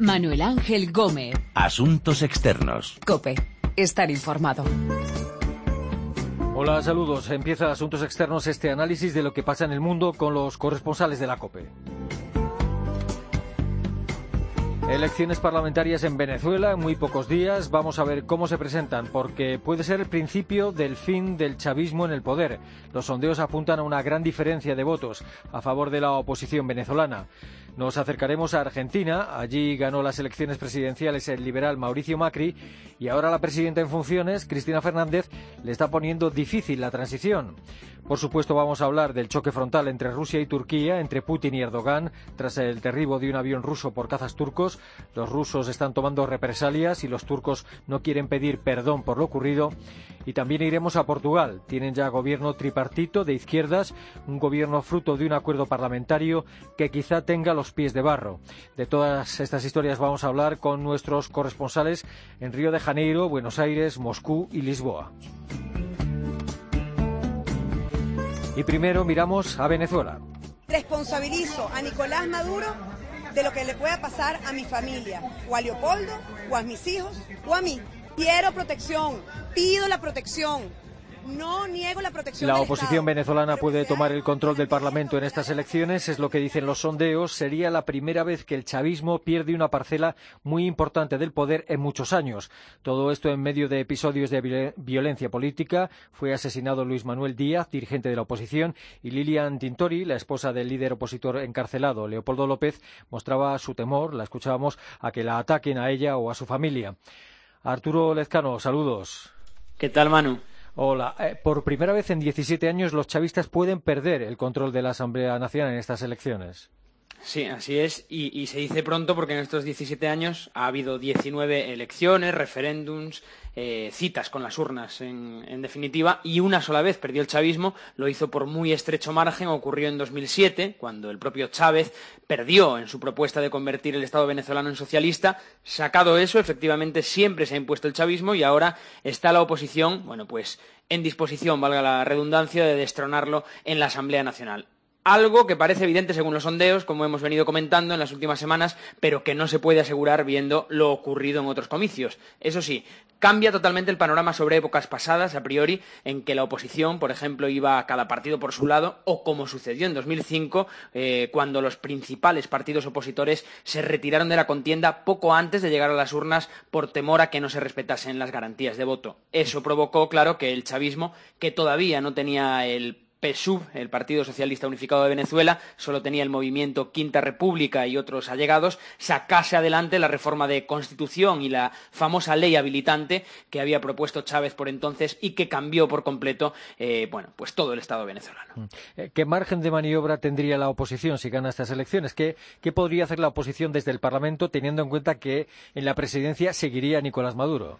Manuel Ángel Gómez. Asuntos externos. Cope. Estar informado. Hola, saludos. Empieza Asuntos Externos este análisis de lo que pasa en el mundo con los corresponsales de la COPE. Elecciones parlamentarias en Venezuela en muy pocos días. Vamos a ver cómo se presentan, porque puede ser el principio del fin del chavismo en el poder. Los sondeos apuntan a una gran diferencia de votos a favor de la oposición venezolana. Nos acercaremos a Argentina. Allí ganó las elecciones presidenciales el liberal Mauricio Macri y ahora la presidenta en funciones, Cristina Fernández, le está poniendo difícil la transición. Por supuesto, vamos a hablar del choque frontal entre Rusia y Turquía, entre Putin y Erdogan, tras el derribo de un avión ruso por cazas turcos. Los rusos están tomando represalias y los turcos no quieren pedir perdón por lo ocurrido. Y también iremos a Portugal. Tienen ya gobierno tripartito de izquierdas, un gobierno fruto de un acuerdo parlamentario que quizá tenga los pies de barro. De todas estas historias vamos a hablar con nuestros corresponsales en Río de Janeiro, Buenos Aires, Moscú y Lisboa. Y primero miramos a Venezuela. Responsabilizo a Nicolás Maduro de lo que le pueda pasar a mi familia, o a Leopoldo, o a mis hijos, o a mí. Quiero protección, pido la protección, no niego la protección. La del oposición Estado. venezolana puede tomar el control del Parlamento en estas elecciones, es lo que dicen los sondeos. Sería la primera vez que el chavismo pierde una parcela muy importante del poder en muchos años. Todo esto en medio de episodios de viol- violencia política. Fue asesinado Luis Manuel Díaz, dirigente de la oposición, y Lilian Tintori, la esposa del líder opositor encarcelado, Leopoldo López, mostraba su temor, la escuchábamos, a que la ataquen a ella o a su familia. Arturo Lezcano, saludos. ¿Qué tal, Manu? Hola. Eh, por primera vez en 17 años los chavistas pueden perder el control de la Asamblea Nacional en estas elecciones. Sí, así es, y, se dice pronto porque en estos 17 años ha habido 19 elecciones, referéndums, eh, citas con las urnas, en, en definitiva, y una sola vez perdió el chavismo, lo hizo por muy estrecho margen, ocurrió en 2007, cuando el propio Chávez perdió en su propuesta de convertir el Estado venezolano en socialista. Sacado eso, efectivamente siempre se ha impuesto el chavismo y ahora está la oposición, bueno, pues en disposición, valga la redundancia, de destronarlo en la Asamblea Nacional. Algo que parece evidente según los sondeos, como hemos venido comentando en las últimas semanas, pero que no se puede asegurar viendo lo ocurrido en otros comicios. Eso sí, cambia totalmente el panorama sobre épocas pasadas, a priori, en que la oposición, por ejemplo, iba a cada partido por su lado, o como sucedió en 2005, eh, cuando los principales partidos opositores se retiraron de la contienda poco antes de llegar a las urnas por temor a que no se respetasen las garantías de voto. Eso provocó, claro, que el chavismo, que todavía no tenía el PSUV, el Partido Socialista Unificado de Venezuela, solo tenía el movimiento Quinta República y otros allegados, sacase adelante la reforma de Constitución y la famosa ley habilitante que había propuesto Chávez por entonces y que cambió por completo, eh, bueno, pues todo el Estado venezolano. Eh, ¿Qué margen de maniobra tendría la oposición si gana estas elecciones? ¿Qué, ¿Qué podría hacer la oposición desde el Parlamento teniendo en cuenta que en la presidencia seguiría Nicolás Maduro?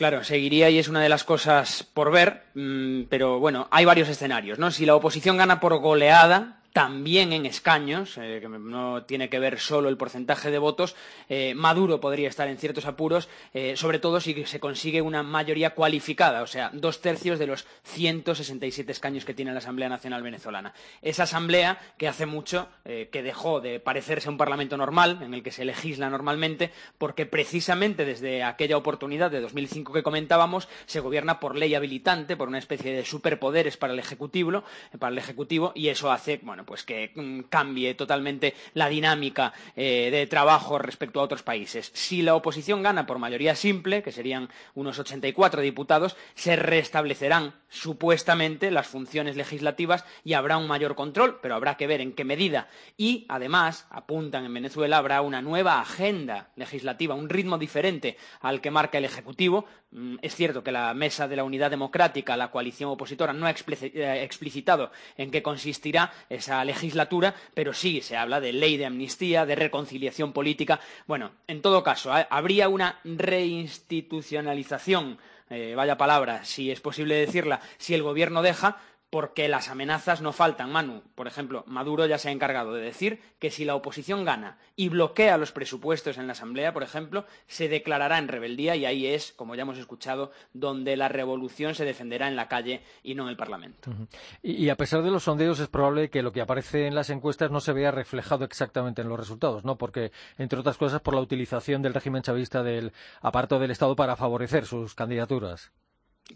Claro, seguiría y es una de las cosas por ver, mm, pero bueno, hay varios escenarios, ¿no? Si la oposición gana por goleada, también en escaños, eh, que no tiene que ver solo el porcentaje de votos, eh, Maduro podría estar en ciertos apuros, eh, sobre todo si se consigue una mayoría cualificada, o sea, dos tercios de los 167 escaños que tiene la Asamblea Nacional Venezolana. Esa Asamblea que hace mucho que dejó de parecerse a un Parlamento normal, en el que se legisla normalmente, porque precisamente desde aquella oportunidad de 2005 que comentábamos, se gobierna por ley habilitante, por una especie de superpoderes para el Ejecutivo, para el Ejecutivo y eso hace, bueno, pues que mm, cambie totalmente la dinámica eh, de trabajo respecto a otros países. Si la oposición gana por mayoría simple, que serían unos 84 diputados, se restablecerán supuestamente las funciones legislativas y habrá un mayor control, pero habrá que ver en qué medida. Y, además, apuntan en Venezuela, habrá una nueva agenda legislativa, un ritmo diferente al que marca el Ejecutivo. Mm, Es cierto que la Mesa de la Unidad Democrática, la coalición opositora, no ha eh, explicitado en qué consistirá esa legislatura, pero sí se habla de ley de amnistía, de reconciliación política. Bueno, en todo caso, ha- habría una reinstitucionalización, eh, vaya palabra, si es posible decirla, si el gobierno deja, porque las amenazas no faltan, Manu. Por ejemplo, Maduro ya se ha encargado de decir que si la oposición gana y bloquea los presupuestos en la Asamblea, por ejemplo, se declarará en rebeldía y ahí es, como ya hemos escuchado, donde la revolución se defenderá en la calle y no en el Parlamento. y, a pesar de los sondeos, es probable que lo que aparece en las encuestas no se vea reflejado exactamente en los resultados, ¿no? Porque, entre otras cosas, por la utilización del régimen chavista del aparato del Estado para favorecer sus candidaturas.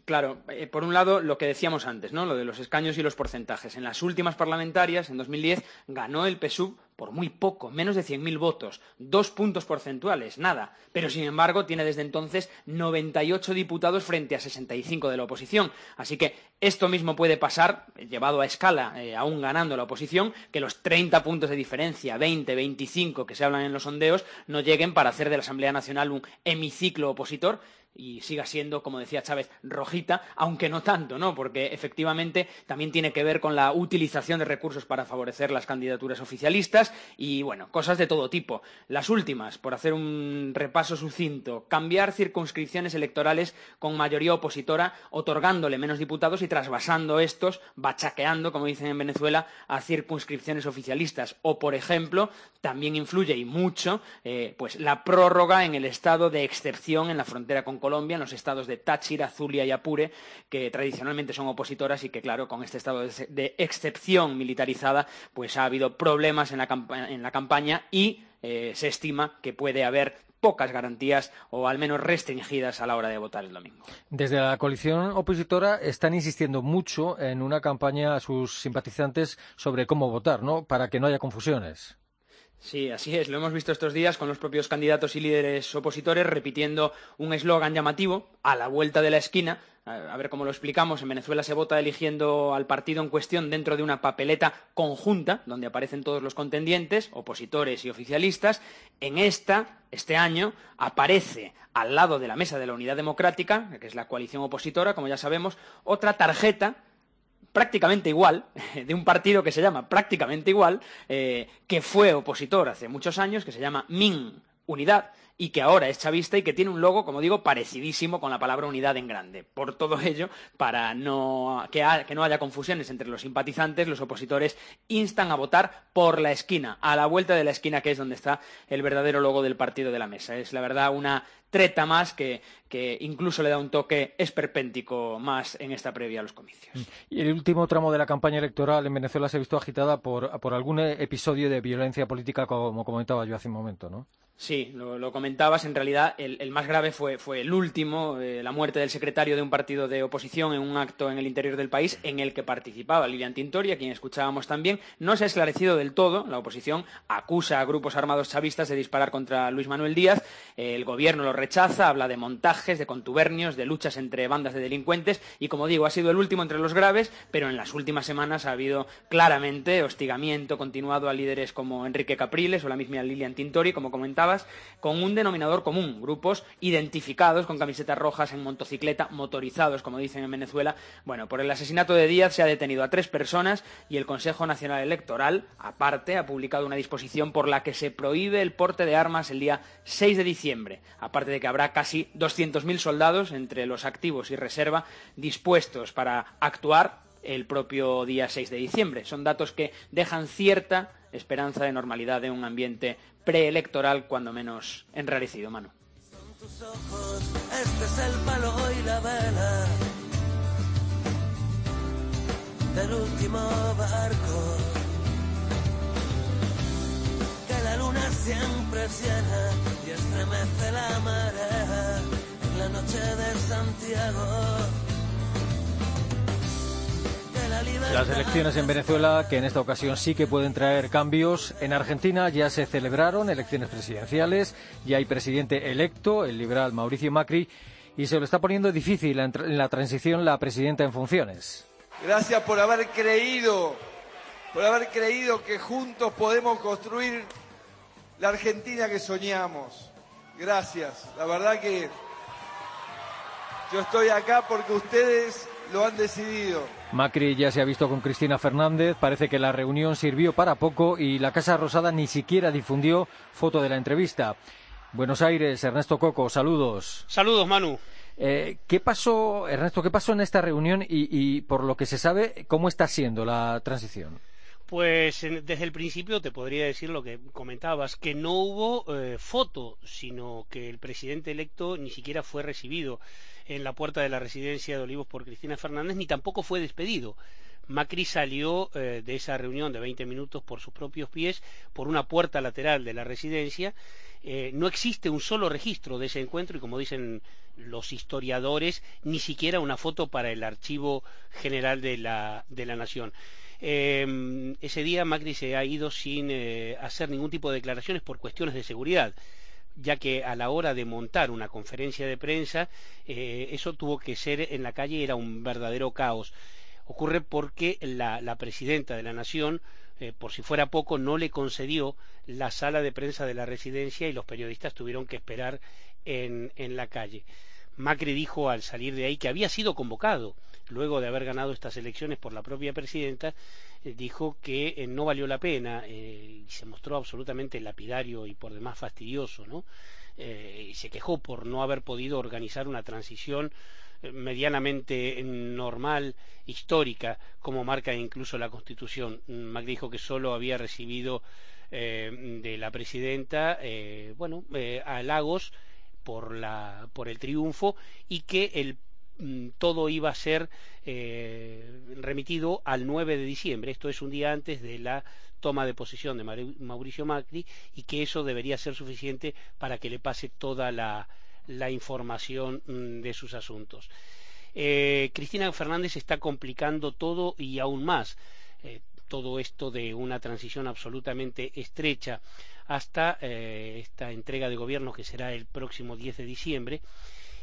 Claro, eh, por un lado, lo que decíamos antes, ¿no? Lo de los escaños y los porcentajes. En las últimas parlamentarias, en 2010, ganó el PSUV por muy poco, menos de 100.000 votos, dos puntos porcentuales, nada. Pero, sin embargo, tiene desde entonces 98 diputados frente a 65 de la oposición. Así que esto mismo puede pasar, llevado a escala, eh, aún ganando la oposición, que los 30 puntos de diferencia, 20, 25 que se hablan en los sondeos, no lleguen para hacer de la Asamblea Nacional un hemiciclo opositor y siga siendo, como decía Chávez, rojita, aunque no tanto, ¿no? Porque efectivamente también tiene que ver con la utilización de recursos para favorecer las candidaturas oficialistas y, bueno, cosas de todo tipo. Las últimas, por hacer un repaso sucinto, cambiar circunscripciones electorales con mayoría opositora, otorgándole menos diputados y trasvasando estos, bachaqueando, como dicen en Venezuela, a circunscripciones oficialistas. O, por ejemplo, también influye y mucho, eh, pues la prórroga en el estado de excepción en la frontera con Colombia, en los estados de Táchira, Zulia y Apure, que tradicionalmente son opositoras y que, claro, con este estado de excepción militarizada, pues ha habido problemas en la, campaña y eh, se estima que puede haber pocas garantías o al menos restringidas a la hora de votar el domingo. Desde la coalición opositora están insistiendo mucho en una campaña a sus simpatizantes sobre cómo votar, ¿no? Para que no haya confusiones. Sí, así es. Lo hemos visto estos días con los propios candidatos y líderes opositores repitiendo un eslogan llamativo a la vuelta de la esquina. A ver cómo lo explicamos. En Venezuela se vota eligiendo al partido en cuestión dentro de una papeleta conjunta, donde aparecen todos los contendientes, opositores y oficialistas. En esta, este año, aparece al lado de la mesa de la Unidad Democrática, que es la coalición opositora, como ya sabemos, otra tarjeta prácticamente igual, de un partido que se llama prácticamente igual, eh, que fue opositor hace muchos años, que se llama Min Unidad, y que ahora es chavista y que tiene un logo, como digo, parecidísimo con la palabra unidad en grande. Por todo ello, para no, que, que, no haya confusiones entre los simpatizantes, los opositores instan a votar por la esquina, a la vuelta de la esquina que es donde está el verdadero logo del partido de la mesa. Es la verdad una treta más que, incluso le da un toque esperpéntico más en esta previa a los comicios. Y el último tramo de la campaña electoral en Venezuela se ha visto agitada por, algún episodio de violencia política, como comentaba yo hace un momento, ¿no? Sí, lo, comentabas. En realidad, el, más grave fue, el último, eh, la muerte del secretario de un partido de oposición en un acto en el interior del país en el que participaba Lilian Tintori, a quien escuchábamos también. No se ha esclarecido del todo. La oposición acusa a grupos armados chavistas de disparar contra Luis Manuel Díaz. el gobierno lo rechaza, habla de montajes, de contubernios, de luchas entre bandas de delincuentes. Y como digo, ha sido el último entre los graves, pero en las últimas semanas ha habido claramente hostigamiento continuado a líderes como Enrique Capriles o la misma Lilian Tintori, como comentaba con un denominador común, grupos identificados con camisetas rojas en motocicleta, motorizados, como dicen en Venezuela. Bueno, por el asesinato de Díaz se ha detenido a tres personas y el Consejo Nacional Electoral, aparte, ha publicado una disposición por la que se prohíbe el porte de armas el día 6 de diciembre, aparte de que habrá casi 200.000 soldados entre los activos y reserva dispuestos para actuar el propio día 6 de diciembre. Son datos que dejan cierta esperanza de normalidad de un ambiente preelectoral, cuando menos enrarecido, Manu. este. Siempre es llena y estremece la marea en la noche de Santiago. Las elecciones en Venezuela, que en esta ocasión sí que pueden traer cambios. En Argentina ya se celebraron elecciones presidenciales, ya hay presidente electo, el liberal Mauricio Macri, y se lo está poniendo difícil en la transición la presidenta en funciones. Gracias por haber creído, por haber creído que juntos podemos construir la Argentina que soñamos. Gracias. La verdad que yo estoy acá porque ustedes lo han decidido. Macri ya se ha visto con Cristina Fernández, parece que la reunión sirvió para poco y la Casa Rosada ni siquiera difundió foto de la entrevista. Buenos Aires, Ernesto Coco, saludos. Saludos, Manu. Eh, ¿Qué pasó, Ernesto, qué pasó en esta reunión y, y, por lo que se sabe, cómo está siendo la transición? Pues desde el principio te podría decir lo que comentabas, que no hubo eh, foto, sino que el presidente electo ni siquiera fue recibido en la puerta de la residencia de Olivos por Cristina Fernández, ni tampoco fue despedido. Macri salió eh, de esa reunión de 20 minutos por sus propios pies, por una puerta lateral de la residencia. Eh, no existe un solo registro de ese encuentro y, como dicen los historiadores, ni siquiera una foto para el archivo general de la, de la Nación. Eh, ese día Macri se ha ido sin eh, hacer ningún tipo de declaraciones por cuestiones de seguridad ya que a la hora de montar una conferencia de prensa eh, eso tuvo que ser en la calle era un verdadero caos. Ocurre porque la, la presidenta de la nación eh, por si fuera poco no le concedió la sala de prensa de la residencia y los periodistas tuvieron que esperar en, en la calle. Macri dijo al salir de ahí que había sido convocado luego de haber ganado estas elecciones por la propia presidenta, eh, dijo que eh, no valió la pena eh, y se mostró absolutamente lapidario y por demás fastidioso, ¿no? y se quejó por no haber podido organizar una transición medianamente normal, histórica, como marca incluso la Constitución. Macri dijo que solo había recibido de la presidenta, bueno, halagos por, la, por el triunfo y que el todo iba a ser eh, remitido al 9 de diciembre. Esto es un día antes de la toma de posesión de Mauricio Macri y que eso debería ser suficiente para que le pase toda la, información mm, de sus asuntos. Eh, Cristina Fernández está complicando todo y aún más eh, todo esto de una transición absolutamente estrecha hasta esta entrega de gobierno que será el próximo 10 de diciembre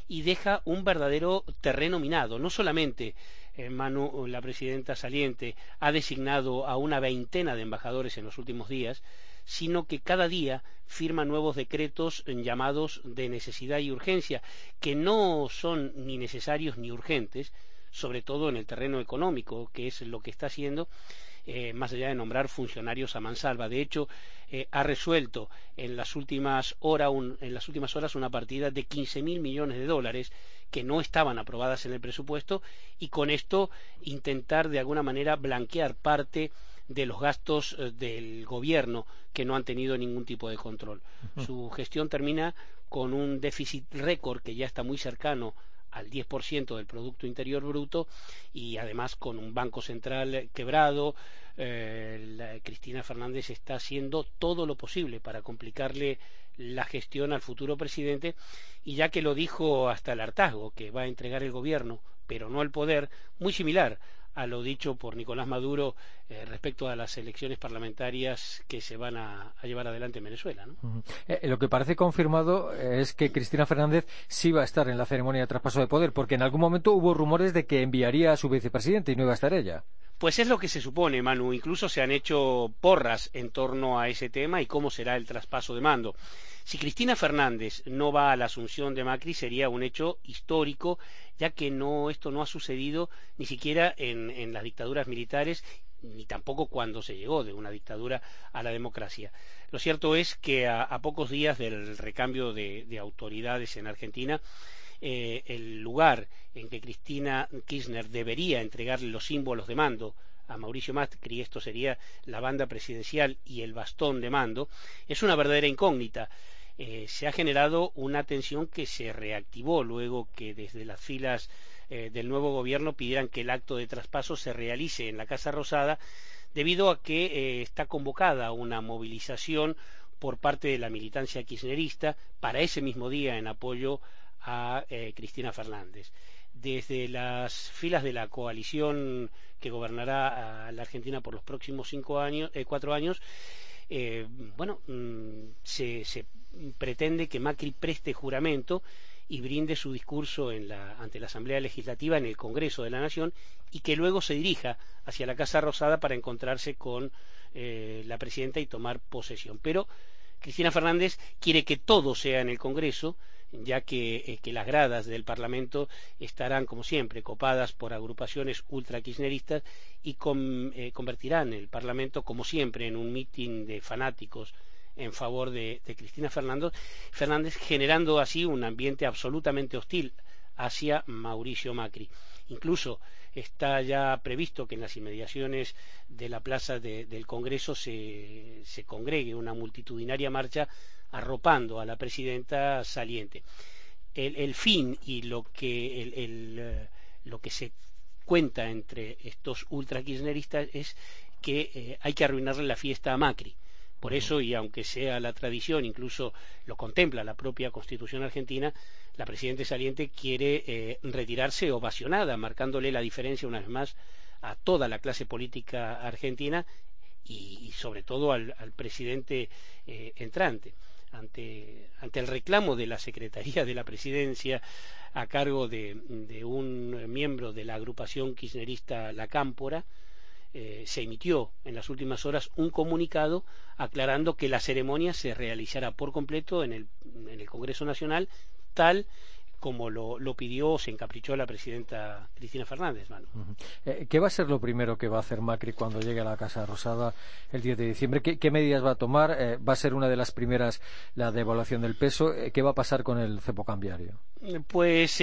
y deja un verdadero terreno minado. No solamente la presidenta saliente, ha designado a una veintena de embajadores en los últimos días, sino que cada día firma nuevos decretos llamados de necesidad y urgencia, que no son ni necesarios ni urgentes, sobre todo en el terreno económico, que es lo que está haciendo, eh, más allá de nombrar funcionarios a mansalva. De hecho, eh, ha resuelto en las, últimas en las últimas horas una partida de 15.000 millones de dólares que no estaban aprobadas en el presupuesto y con esto intentar de alguna manera blanquear parte de los gastos eh, del gobierno que no han tenido ningún tipo de control. Su gestión termina con un déficit récord que ya está muy cercano al 10% del Producto Interior Bruto y además con un Banco Central quebrado. Eh, Cristina Fernández está haciendo todo lo posible para complicarle la gestión al futuro presidente y ya que lo dijo hasta el hartazgo, que va a entregar el gobierno pero no el poder, muy similar a lo dicho por Nicolás Maduro eh, respecto a las elecciones parlamentarias que se van a, llevar adelante en Venezuela. Eh, lo que parece confirmado es que Cristina Fernández sí va a estar en la ceremonia de traspaso de poder, porque en algún momento hubo rumores de que enviaría a su vicepresidente y no iba a estar ella. Pues es lo que se supone, Manu. Incluso se han hecho porras en torno a ese tema y cómo será el traspaso de mando. Si Cristina Fernández no va a la asunción de Macri sería un hecho histórico, ya que no, esto no ha sucedido ni siquiera en, las dictaduras militares ni tampoco cuando se llegó de una dictadura a la democracia. Lo cierto es que a, pocos días del recambio de, autoridades en Argentina, eh, el lugar en que Cristina Kirchner debería entregarle los símbolos de mando a Mauricio Macri, esto sería la banda presidencial y el bastón de mando, es una verdadera incógnita. Eh, se ha generado una tensión que se reactivó luego que desde las filas eh, del nuevo gobierno pidieran que el acto de traspaso se realice en la Casa Rosada debido a que está convocada una movilización por parte de la militancia kirchnerista para ese mismo día en apoyo a Cristina Fernández desde las filas de la coalición que gobernará a la Argentina por los próximos cinco años, eh, cuatro años, eh, bueno, mm, se, pretende que Macri preste juramento y brinde su discurso ante la Asamblea Legislativa en el Congreso de la Nación y que luego se dirija hacia la Casa Rosada para encontrarse con eh, la presidenta y tomar posesión. Pero Cristina Fernández quiere que todo sea en el Congreso ya eh, que, las gradas del Parlamento estarán, como siempre, copadas por agrupaciones ultra-kirchneristas y eh, convertirán el Parlamento, como siempre, en un mitin de fanáticos en favor de, Cristina Fernández, generando así un ambiente absolutamente hostil hacia Mauricio Macri. Incluso está ya previsto que en las inmediaciones de la plaza del Congreso se, congregue una multitudinaria marcha arropando a la presidenta saliente. El, fin y lo que, eh, lo que se cuenta entre estos ultra kirchneristas es que eh, hay que arruinarle la fiesta a Macri. Por eso, y aunque sea la tradición, incluso lo contempla la propia Constitución argentina, la presidenta saliente quiere eh, retirarse ovacionada, marcándole la diferencia una vez más a toda la clase política argentina y, sobre todo al, presidente eh, entrante. Ante, el reclamo de la Secretaría de la Presidencia a cargo de, de un miembro de la agrupación kirchnerista La Cámpora, eh, se emitió en las últimas horas un comunicado aclarando que la ceremonia se realizará por completo en el, en el Congreso Nacional tal como lo, lo, pidió o se encaprichó la presidenta Cristina Fernández. Eh, ¿Qué va a ser lo primero que va a hacer Macri cuando llegue a la Casa Rosada el 10 de diciembre? ¿Qué, medidas va a tomar? Eh, ¿Va a ser una de las primeras la devaluación del peso? Eh, ¿Qué va a pasar con el cepo cambiario? Pues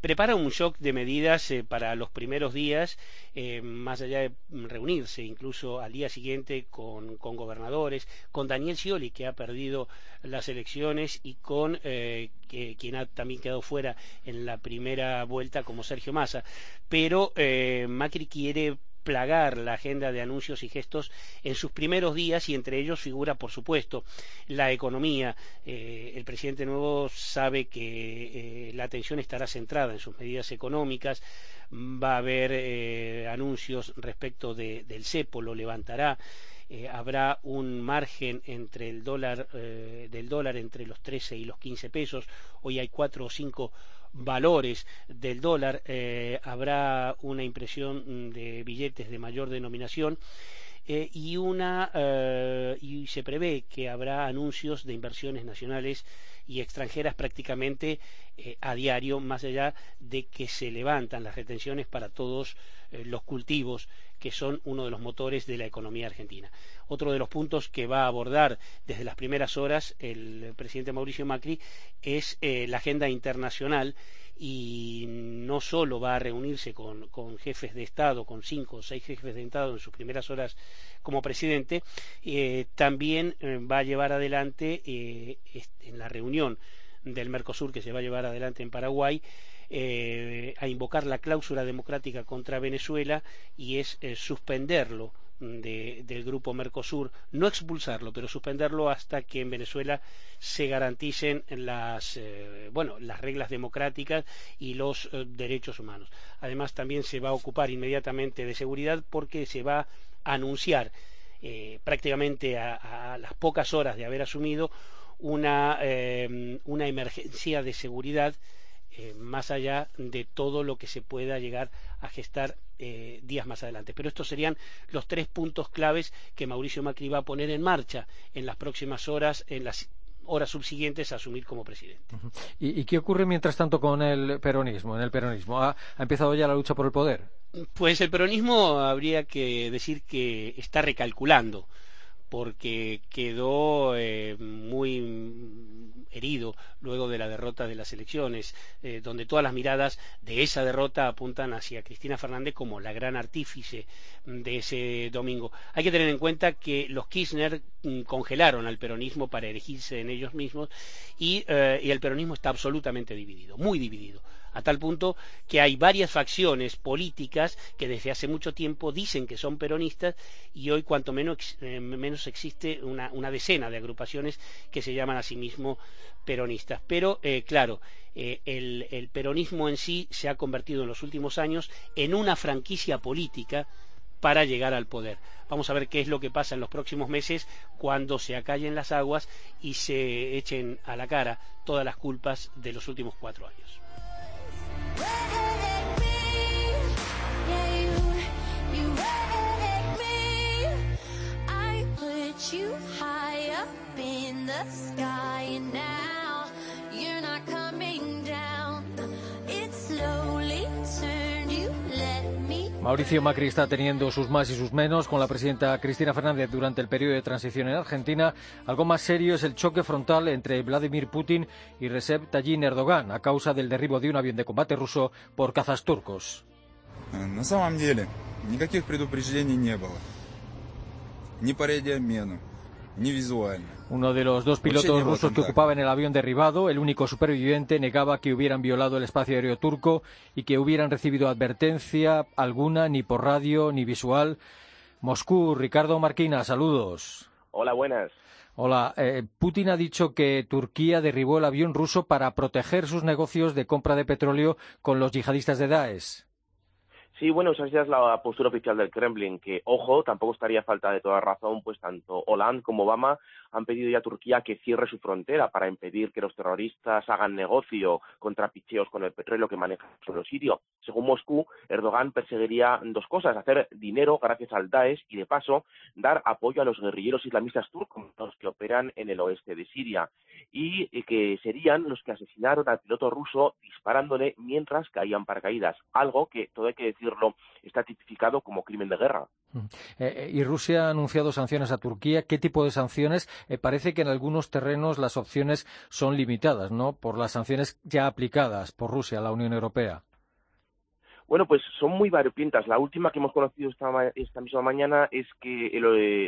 prepara un shock de medidas para los primeros días, más allá de reunirse incluso al día siguiente con, con, gobernadores, con Daniel Scioli, que ha perdido las elecciones, y con quien ha también quedado fuera en la primera vuelta como Sergio Massa. Pero eh, Macri quiere plagar la agenda de anuncios y gestos en sus primeros días y entre ellos figura, por supuesto, la economía. Eh, el presidente nuevo sabe que eh, la atención estará centrada en sus medidas económicas, va a haber anuncios respecto del cepo, lo levantará. Eh, habrá un margen entre el dólar, eh, del dólar entre los 13 y los 15 pesos. Hoy hay cuatro o cinco valores del dólar. Eh, habrá una impresión de billetes de mayor denominación. y, una, y se prevé que habrá anuncios de inversiones nacionales y extranjeras prácticamente a diario, más allá de que se levantan las retenciones para todos los cultivos que son uno de los motores de la economía argentina. Otro de los puntos que va a abordar desde las primeras horas el presidente Mauricio Macri es eh, la agenda internacional y no solo va a reunirse con, jefes de Estado, con cinco o seis jefes de Estado en sus primeras horas como presidente, eh, también eh, va a llevar adelante en la reunión del Mercosur que se va a llevar adelante en Paraguay eh, a invocar la cláusula democrática contra Venezuela y es eh, suspenderlo del grupo Mercosur, no expulsarlo, pero suspenderlo hasta que en Venezuela se garanticen las, eh, bueno, las reglas democráticas y los derechos humanos. Además, también se va a ocupar inmediatamente de seguridad porque se va a anunciar prácticamente a, las pocas horas de haber asumido una, una emergencia de seguridad eh, más allá de todo lo que se pueda llegar a gestar eh, días más adelante. Pero estos serían los tres puntos claves que Mauricio Macri va a poner en marcha en las próximas horas, en las horas subsiguientes a asumir como presidente. ¿Y, qué ocurre mientras tanto con el peronismo? En el peronismo ¿Ha, empezado ya la lucha por el poder? Pues el peronismo habría que decir que está recalculando porque quedó eh, muy herido luego de la derrota de las elecciones, eh, donde todas las miradas de esa derrota apuntan hacia Cristina Fernández como la gran artífice de ese domingo. Hay que tener en cuenta que los Kirchner mm, congelaron al peronismo para erigirse en ellos mismos y, eh, y el peronismo está absolutamente dividido, muy dividido a tal punto que hay varias facciones políticas que desde hace mucho tiempo dicen que son peronistas y hoy cuanto menos, eh, existe una, decena de agrupaciones que se llaman a sí mismos peronistas. Pero, eh, claro, eh, el, el peronismo en sí se ha convertido en los últimos años en una franquicia política para llegar al poder. Vamos a ver qué es lo que pasa en los próximos meses cuando se acallen las aguas y se echen a la cara todas las culpas de los últimos cuatro años. You high up in the sky and now you're not coming down it slowly Mauricio Macri está teniendo sus más y sus menos con la presidenta Cristina Fernández durante el periodo de transición en Argentina. Algo más serio es el choque frontal entre Vladimir Putin y Recep Tayyip Erdogan a causa del derribo de un avión de combate ruso por cazas turcos. Uno de los dos pilotos rusos que ocupaba en el avión derribado, el único superviviente, negaba que hubieran violado el espacio aéreo turco y que hubieran recibido advertencia alguna, ni por radio, ni visual. Moscú, Ricardo Marquina, saludos. Hola, buenas. Hola, eh, Putin ha dicho que Turquía derribó el avión ruso para proteger sus negocios de compra de petróleo con los yihadistas de Daesh. Sí, bueno, esa es la postura oficial del Kremlin, que, ojo, tampoco estaría falta de toda razón, pues tanto Hollande como Obama han pedido ya a Turquía que cierre su frontera para impedir que los terroristas hagan negocio contra picheos con el petróleo que maneja el suelo sirio. Según Moscú, Erdogan perseguiría dos cosas, hacer dinero gracias al Daesh y, de paso, dar apoyo a los guerrilleros islamistas turcos los que operan en el oeste de Siria y que serían los que asesinaron al piloto ruso disparándole mientras caían paracaídas, algo que, todo hay que decirlo, está tipificado como crimen de guerra. Eh, eh, y Rusia ha anunciado sanciones a Turquía. ¿Qué tipo de sanciones? Eh, parece que en algunos terrenos las opciones son limitadas, ¿no? Por las sanciones ya aplicadas por Rusia a la Unión Europea. Bueno, pues son muy variopintas. La última que hemos conocido esta, misma mañana es que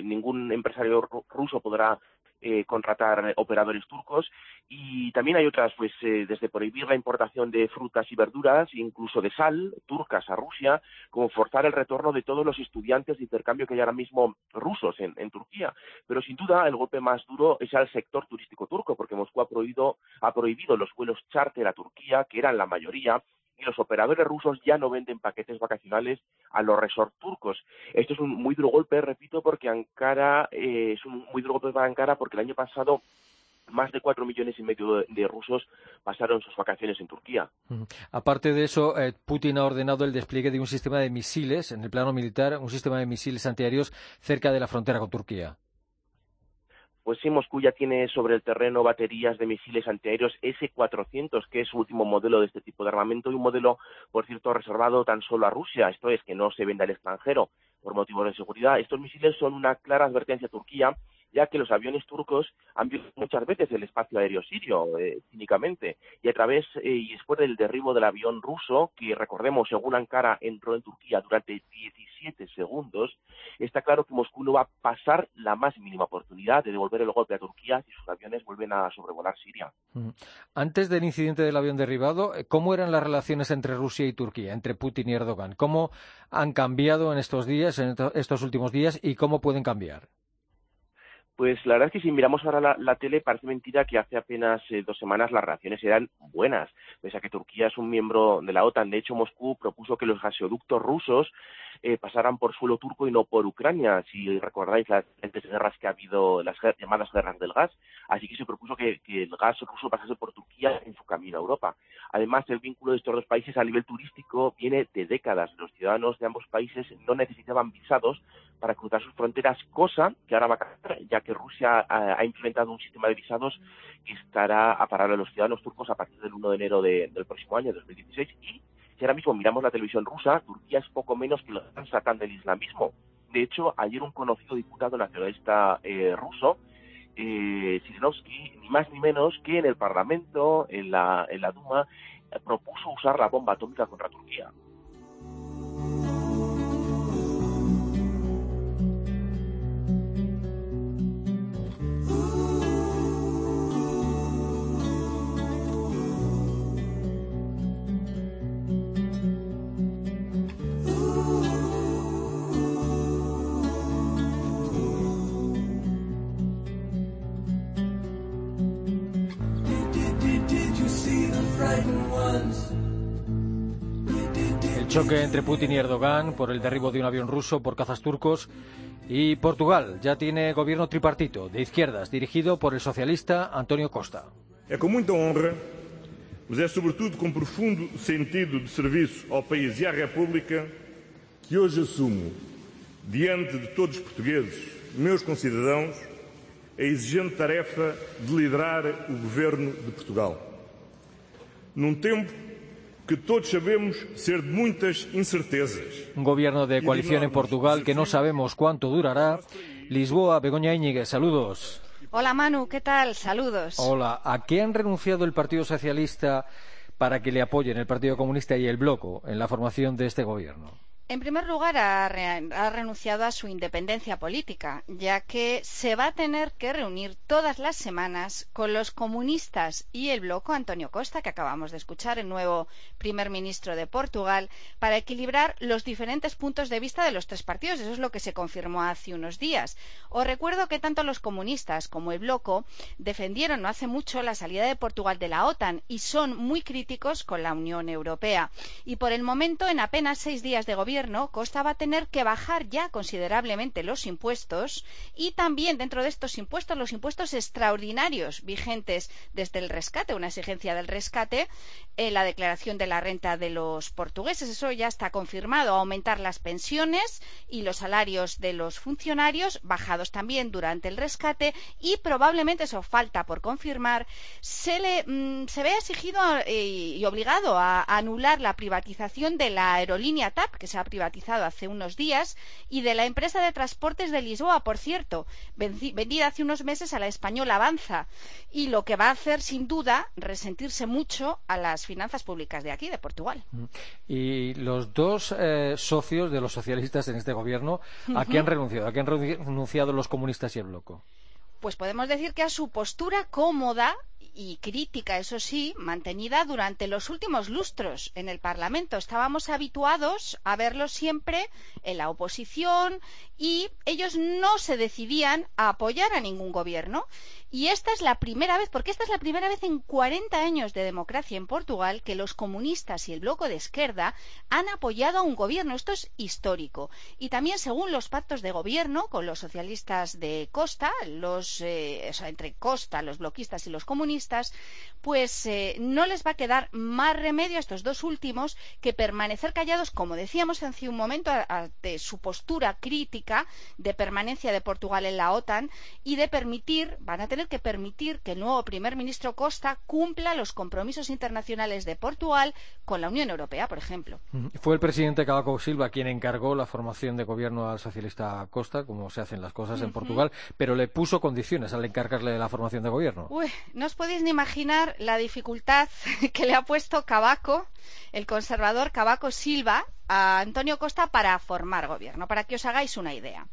ningún empresario ruso podrá eh, contratar operadores turcos y también hay otras, pues eh, desde prohibir la importación de frutas y verduras, incluso de sal, turcas a Rusia, como forzar el retorno de todos los estudiantes de intercambio que hay ahora mismo rusos en, Turquía. Pero sin duda el golpe más duro es al sector turístico turco, porque Moscú ha prohibido, ha prohibido los vuelos charter a Turquía, que eran la mayoría, y los operadores rusos ya no venden paquetes vacacionales a los resorts turcos. Esto es un muy duro golpe, repito, porque Ankara eh, es un muy duro golpe para Ankara porque el año pasado más de cuatro millones y medio de, rusos pasaron sus vacaciones en Turquía. Aparte de eso, eh, Putin ha ordenado el despliegue de un sistema de misiles en el plano militar, un sistema de misiles antiaéreos cerca de la frontera con Turquía pues sí, Moscú ya tiene sobre el terreno baterías de misiles antiaéreos S-400, que es su último modelo de este tipo de armamento y un modelo, por cierto, reservado tan solo a Rusia, esto es, que no se vende al extranjero por motivos de seguridad. Estos misiles son una clara advertencia a Turquía ya que los aviones turcos han visto muchas veces el espacio aéreo sirio, eh, cínicamente, y a través eh, y después del derribo del avión ruso, que recordemos, según Ankara, entró en Turquía durante 17 segundos, está claro que Moscú no va a pasar la más mínima oportunidad de devolver el golpe a Turquía si sus aviones vuelven a sobrevolar Siria. Antes del incidente del avión derribado, eh, ¿cómo eran las relaciones entre Rusia y Turquía, entre Putin y Erdogan? ¿Cómo han cambiado en estos días, en estos últimos días, y cómo pueden cambiar? Pues la verdad es que si miramos ahora la, tele parece mentira que hace apenas eh, dos semanas las reacciones eran buenas, pese a que Turquía es un miembro de la OTAN. De hecho, Moscú propuso que los gasoductos rusos eh, pasaran por suelo turco y no por Ucrania, si recordáis las diferentes guerras que ha habido, las llamadas guerras del gas. Así que se propuso que, el gas ruso pasase por Turquía en su camino a Europa. Además, el vínculo de estos dos países a nivel turístico viene de décadas. Los ciudadanos de ambos países no necesitaban visados para cruzar sus fronteras, cosa que ahora va a cambiar, ya que Rusia ha, implementado un sistema de visados que estará a parar a los ciudadanos turcos a partir del 1 de enero del próximo año, 2016. Y si ahora mismo miramos la televisión rusa, Turquía es poco menos que lo están sacando del islamismo. De hecho, ayer un conocido diputado nacionalista eh, ruso, eh, ni más ni menos que en el Parlamento, en la, en la Duma, propuso usar la bomba atómica contra Turquía. Choque entre Putin y Erdogan por el derribo de un avión ruso por cazas turcos. Y Portugal ya tiene gobierno tripartito de izquierdas dirigido por el socialista Antonio Costa. É com muita honra, mas é sobretudo com profundo sentido de serviço ao país e à República que hoje assumo, diante de todos os portugueses, meus concidadãos, a exigente tarefa de liderar o governo de Portugal. Num tempo que todos sabemos ser de muitas incertezas. Un gobierno de coalición en Portugal que no sabemos cuánto durará. Lisboa, Begoña Íñiguez, saludos. Hola Manu, ¿qué tal? Saludos. Hola, ¿a qué han renunciado el Partido Socialista para que le apoyen el Partido Comunista y el Bloco en la formación de este gobierno? En primer lugar, ha, renunciado a su independencia política, ya que se va a tener que reunir todas las semanas con los comunistas y el bloco Antonio Costa, que acabamos de escuchar, el nuevo primer ministro de Portugal, para equilibrar los diferentes puntos de vista de los tres partidos. Eso es lo que se confirmó hace unos días. Os recuerdo que tanto los comunistas como el bloco defendieron no hace mucho la salida de Portugal de la OTAN y son muy críticos con la Unión Europea. Y por el momento, en apenas seis días de gobierno, Costa va a tener que bajar ya considerablemente los impuestos y también dentro de estos impuestos los impuestos extraordinarios vigentes desde el rescate, una exigencia del rescate, en la declaración de la renta de los portugueses. Eso ya está confirmado, aumentar las pensiones y los salarios de los funcionarios, bajados también durante el rescate y probablemente, eso falta por confirmar, se, le, mm, se ve exigido eh, y obligado a anular la privatización de la aerolínea TAP, que se ha privatizado hace unos días, y de la empresa de transportes de Lisboa, por cierto, vendida hace unos meses a la española Avanza, y lo que va a hacer, sin duda, resentirse mucho a las finanzas públicas de aquí, de Portugal. Y los dos eh, socios de los socialistas en este gobierno, ¿a qué han renunciado? ¿A qué han renunciado los comunistas y el bloco? Pues podemos decir que a su postura cómoda y crítica, eso sí, mantenida durante los últimos lustros en el Parlamento. Estábamos habituados a verlos siempre en la oposición y ellos no se decidían a apoyar a ningún gobierno. Y esta es la primera vez, porque esta es la primera vez en 40 años de democracia en Portugal que los comunistas y el bloco de izquierda han apoyado a un gobierno. Esto es histórico. Y también, según los pactos de gobierno con los socialistas de Costa, los, eh, entre Costa, los bloquistas y los comunistas, pues eh, no les va a quedar más remedio a estos dos últimos que permanecer callados, como decíamos hace un momento, de su postura crítica de permanencia de Portugal en la OTAN y de permitir, van a tener que permitir que el nuevo primer ministro Costa cumpla los compromisos internacionales de Portugal con la Unión Europea, por ejemplo. Fue el presidente Cavaco Silva quien encargó la formación de gobierno al socialista Costa, como se hacen las cosas en Portugal, pero le puso condiciones al encargarle la formación de gobierno. Uy, no os podéis ni imaginar la dificultad que le ha puesto Cavaco, el conservador Cavaco Silva, a Antonio Costa para formar gobierno, para que os hagáis una idea.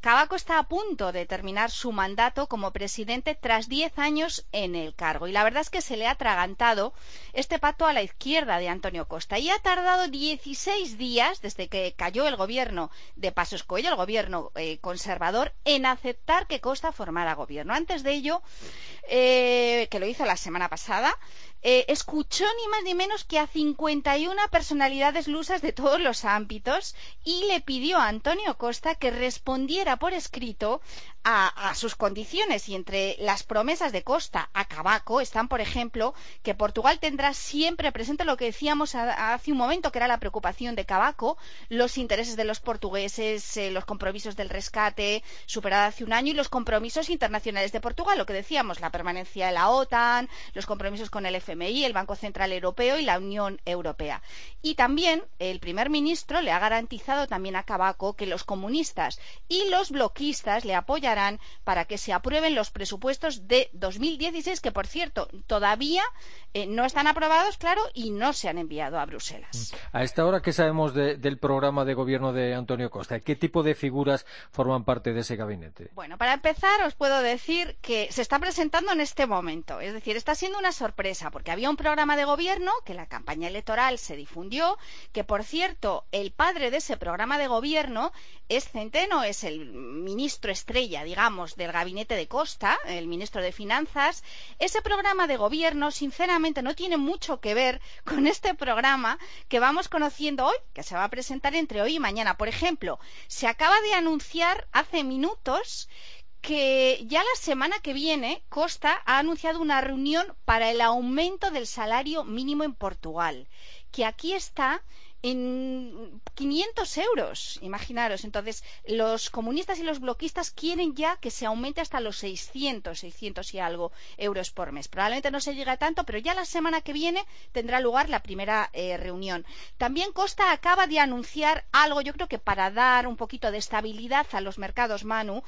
Cavaco está a punto de terminar su mandato como presidente tras diez años en el cargo. Y la verdad es que se le ha atragantado este pacto a la izquierda de Antonio Costa. Y ha tardado 16 días desde que cayó el gobierno de Pasos Coelho, el gobierno eh, conservador, en aceptar que Costa formara gobierno. Antes de ello, eh, que lo hizo la semana pasada, eh, escuchó ni más ni menos que a 51 personalidades lusas de todos los ámbitos y le pidió a Antonio Costa que respondiera por escrito a, sus condiciones y entre las promesas de Costa a Cabaco están, por ejemplo, que Portugal tendrá siempre presente lo que decíamos hace un momento, que era la preocupación de Cabaco, los intereses de los portugueses, eh, los compromisos del rescate superado hace un año y los compromisos internacionales de Portugal, lo que decíamos, la permanencia de la OTAN, los compromisos con el FMI, el Banco Central Europeo y la Unión Europea. Y también el primer ministro le ha garantizado también a Cabaco que los comunistas y los bloquistas le apoyan para que se aprueben los presupuestos de 2016, que por cierto todavía eh, no están aprobados, claro, y no se han enviado a Bruselas. Mm. A esta hora, ¿qué sabemos del programa de gobierno de Antonio Costa? ¿Qué tipo de figuras forman parte de ese gabinete? Bueno, para empezar, os puedo decir que se está presentando en este momento. Es decir, está siendo una sorpresa, porque había un programa de gobierno que la campaña electoral se difundió, que por cierto, el padre de ese programa de gobierno es Centeno, es el ministro estrella, digamos, del gabinete de Costa, el ministro de Finanzas. Ese programa de gobierno, sinceramente, no tiene mucho que ver con este programa que vamos conociendo hoy, que se va a presentar entre hoy y mañana. Por ejemplo, se acaba de anunciar hace minutos que ya la semana que viene Costa ha anunciado una reunión para el aumento del salario mínimo en Portugal, que aquí está en 500 euros, imaginaros. Entonces, los comunistas y los bloquistas quieren ya que se aumente hasta los 600, 600 y algo euros por mes. Probablemente no se llegue a tanto, pero ya la semana que viene tendrá lugar la primera eh, reunión. También Costa acaba de anunciar algo, yo creo que para dar un poquito de estabilidad a los mercados Manu,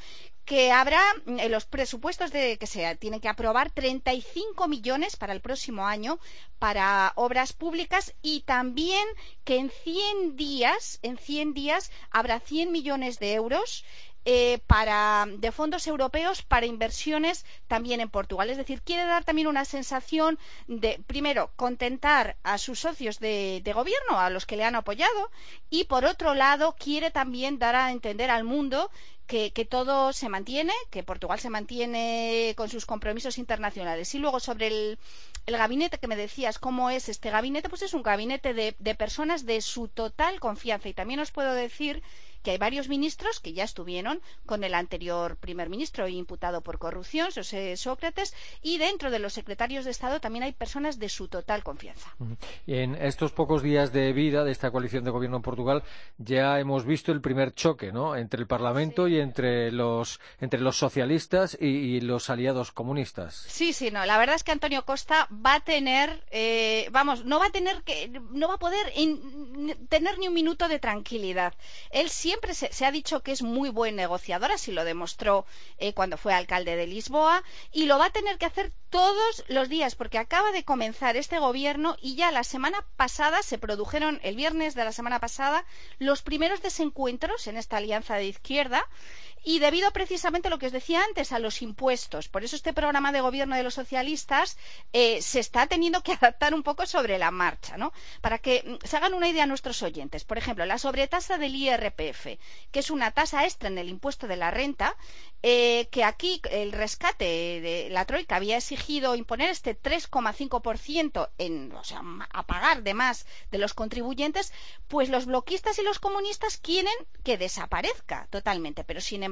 que habrá en eh, los presupuestos de que se tienen que aprobar 35 millones para el próximo año para obras públicas y también que en 100 días, en 100 días habrá 100 millones de euros eh, para, de fondos europeos para inversiones también en Portugal. Es decir, quiere dar también una sensación de, primero, contentar a sus socios de, gobierno, a los que le han apoyado, y por otro lado, quiere también dar a entender al mundo que, todo se mantiene, que Portugal se mantiene con sus compromisos internacionales. Y luego sobre el, gabinete que me decías, ¿cómo es este gabinete? Pues es un gabinete de, de personas de su total confianza. Y también os puedo decir que hay varios ministros que ya estuvieron con el anterior primer ministro imputado por corrupción, José Sócrates, y dentro de los secretarios de Estado también hay personas de su total confianza. En estos pocos días de vida de esta coalición de gobierno en Portugal ya hemos visto el primer choque ¿no? entre el Parlamento y entre los, entre los socialistas y, los aliados comunistas. Sí, sí, no. La verdad es que Antonio Costa va a tener, eh, vamos, no va a tener que, no va a poder tener ni un minuto de tranquilidad. Él siempre se, ha dicho que es muy buen negociador, así lo demostró eh, cuando fue alcalde de Lisboa, y lo va a tener que hacer todos los días, porque acaba de comenzar este gobierno y ya la semana pasada se produjeron, el viernes de la semana pasada, los primeros desencuentros en esta alianza de izquierda y debido precisamente a lo que os decía antes, a los impuestos. Por eso este programa de gobierno de los socialistas eh, se está teniendo que adaptar un poco sobre la marcha, ¿no? Para que mm, se hagan una idea nuestros oyentes. Por ejemplo, la sobretasa del IRPF, que es una tasa extra en el impuesto de la renta, eh, que aquí el rescate de la Troika había exigido imponer este 3,5% en, o sea, a pagar de más de los contribuyentes, pues los bloquistas y los comunistas quieren que desaparezca totalmente. Pero sin embargo,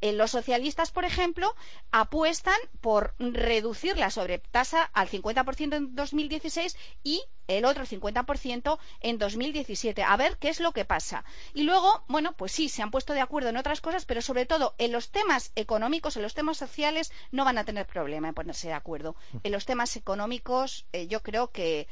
eh, los socialistas, por ejemplo, apuestan por reducir la sobretasa al 50% en 2016 y el otro 50% en 2017. A ver qué es lo que pasa. Y luego, bueno, pues sí, se han puesto de acuerdo en otras cosas, pero sobre todo en los temas económicos, en los temas sociales, no van a tener problema en ponerse de acuerdo. En los temas económicos, eh, yo creo que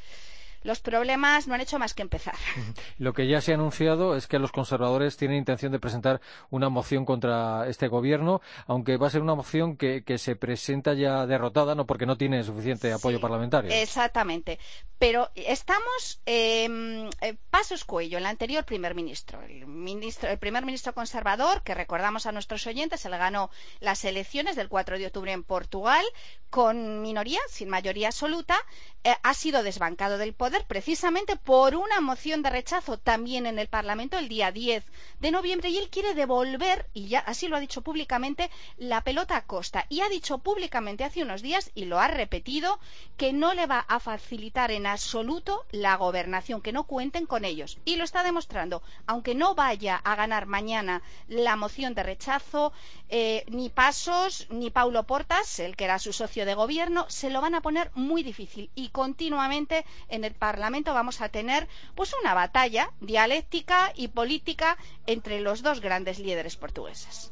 los problemas no han hecho más que empezar. Lo que ya se ha anunciado es que los conservadores tienen intención de presentar una moción contra este gobierno, aunque va a ser una moción que, se presenta ya derrotada, no porque no tiene suficiente apoyo parlamentario. Exactamente. Pero estamos eh, pasos cuello, el anterior primer ministro, el, ministro, el primer ministro conservador, que recordamos a nuestros oyentes, le ganó las elecciones del 4 de octubre en Portugal con minoría, sin mayoría absoluta, eh, ha sido desbancado del poder precisamente por una moción de rechazo también en el Parlamento el día 10 de noviembre y él quiere devolver, y ya así lo ha dicho públicamente, la pelota a Costa. Y ha dicho públicamente hace unos días, y lo ha repetido, que no le va a facilitar en absoluto la gobernación, que no cuenten con ellos. Y lo está demostrando. Aunque no vaya a ganar mañana la moción de rechazo, eh, ni Pasos ni Paulo Portas, el que era su socio de gobierno, se lo van a poner muy difícil. Y continuamente en el Parlamento vamos a tener pues una batalla dialéctica y política entre los dos grandes líderes portugueses.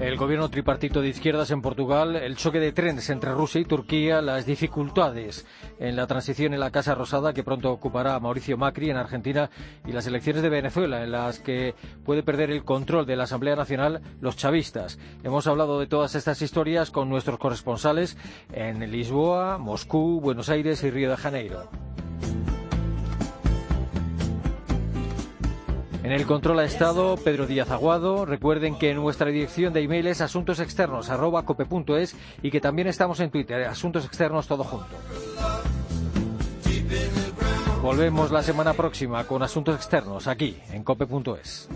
El gobierno tripartito de izquierdas en Portugal, el choque de trenes entre Rusia y Turquía, las dificultades en la transición en la Casa Rosada que pronto ocupará Mauricio Macri en Argentina y las elecciones de Venezuela en las que puede perder el control de la Asamblea Nacional los chavistas. Hemos hablado de todas estas historias con nuestros corresponsales en Lisboa, Moscú, Buenos Aires y Río de Janeiro. En el control ha estado Pedro Díaz Aguado. Recuerden que nuestra dirección de email es asuntosexternos.cope.es y que también estamos en Twitter, Asuntos Externos todo junto. Volvemos la semana próxima con Asuntos Externos aquí en cope.es.